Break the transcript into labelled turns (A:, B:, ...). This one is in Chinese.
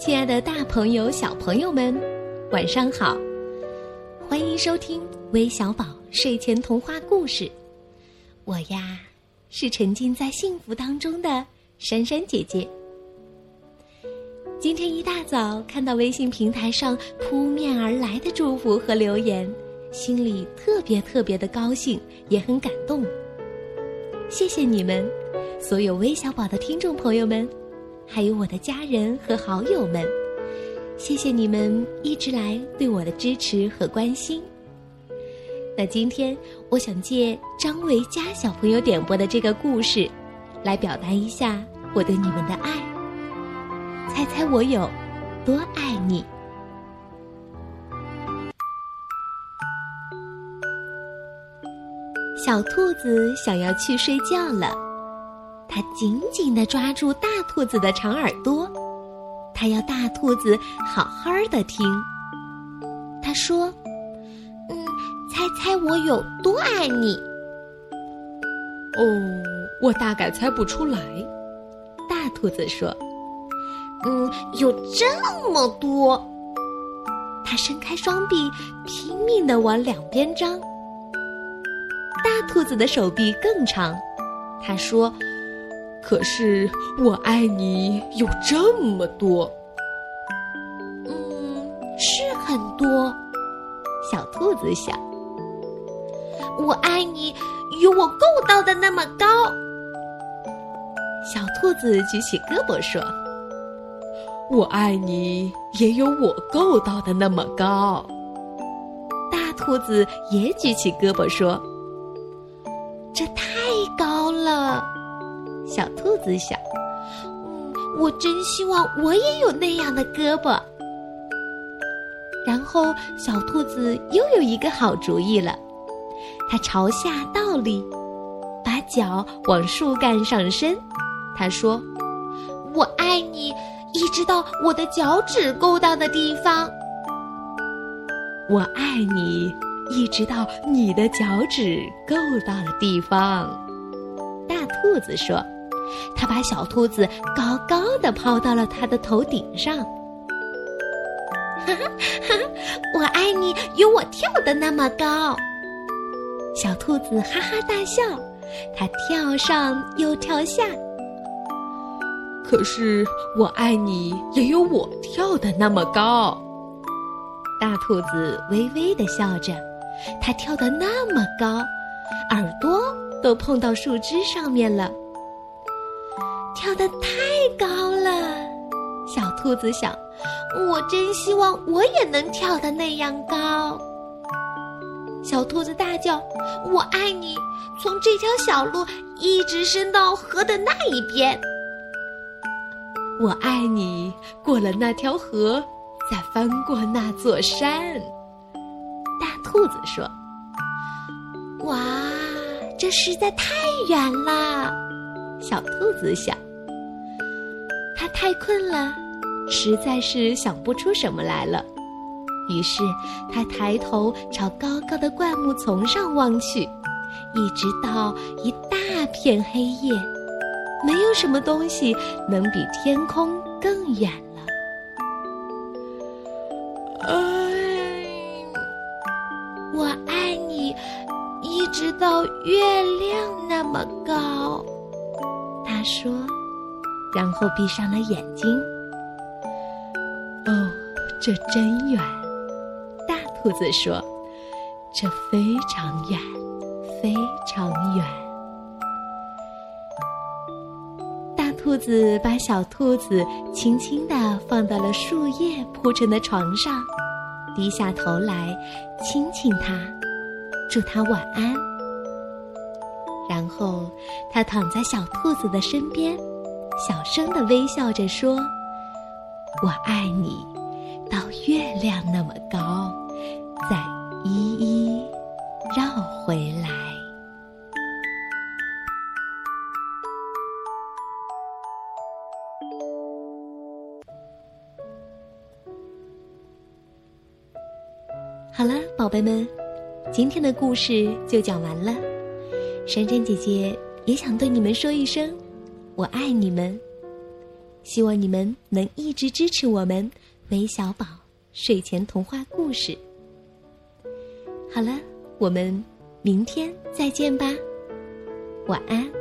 A: 亲爱的，大朋友、小朋友们，晚上好！欢迎收听微小宝睡前童话故事。我呀，是沉浸在幸福当中的珊珊姐姐。今天一大早看到微信平台上扑面而来的祝福和留言，心里特别特别的高兴，也很感动。谢谢你们，所有微小宝的听众朋友们。还有我的家人和好友们，谢谢你们一直来对我的支持和关心。那今天我想借张维佳小朋友点播的这个故事，来表达一下我对你们的爱。猜猜我有多爱你？小兔子想要去睡觉了。他紧紧地抓住大兔子的长耳朵，他要大兔子好好的听。他说：“嗯，猜猜我有多爱你？”
B: 哦，我大概猜不出来。
A: 大兔子说：“嗯，有这么多。”他伸开双臂，拼命地往两边张。大兔子的手臂更长，他说。
B: 可是我爱你有这么多，
A: 嗯，是很多。小兔子想，我爱你有我够到的那么高。小兔子举起胳膊说：“
B: 我爱你也有我够到的那么高。”
A: 大兔子也举起胳膊说：“这太高了。”小兔子想：“嗯，我真希望我也有那样的胳膊。”然后，小兔子又有一个好主意了，它朝下倒立，把脚往树干上伸。它说：“我爱你，一直到我的脚趾够到的地方。”
B: 我爱你，一直到你的脚趾够到的地方。
A: 大兔子说。他把小兔子高高的抛到了他的头顶上。哈哈哈！我爱你，有我跳的那么高。小兔子哈哈大笑，它跳上又跳下。
B: 可是我爱你，也有我跳的那么高。
A: 大兔子微微的笑着，它跳得那么高，耳朵都碰到树枝上面了。跳得太高了，小兔子想：“我真希望我也能跳得那样高。”小兔子大叫：“我爱你！”从这条小路一直伸到河的那一边。
B: 我爱你，过了那条河，再翻过那座山。
A: 大兔子说：“哇，这实在太远了。”小兔子想，太困了，实在是想不出什么来了。于是，他抬头朝高高的灌木丛上望去，一直到一大片黑夜，没有什么东西能比天空更远了。
B: 哎，
A: 我爱你，一直到月亮那么高。他说，然后闭上了眼睛。
B: 哦，这真远。
A: 大兔子说：“
B: 这非常远，非常远。”
A: 大兔子把小兔子轻轻地放到了树叶铺成的床上，低下头来亲亲它，祝它晚安。然后，他躺在小兔子的身边，小声的微笑着说：“我爱你，到月亮那么高，再一一绕回来。”好了，宝贝们，今天的故事就讲完了。珊珊姐姐也想对你们说一声，我爱你们。希望你们能一直支持我们韦小宝睡前童话故事。好了，我们明天再见吧，晚安。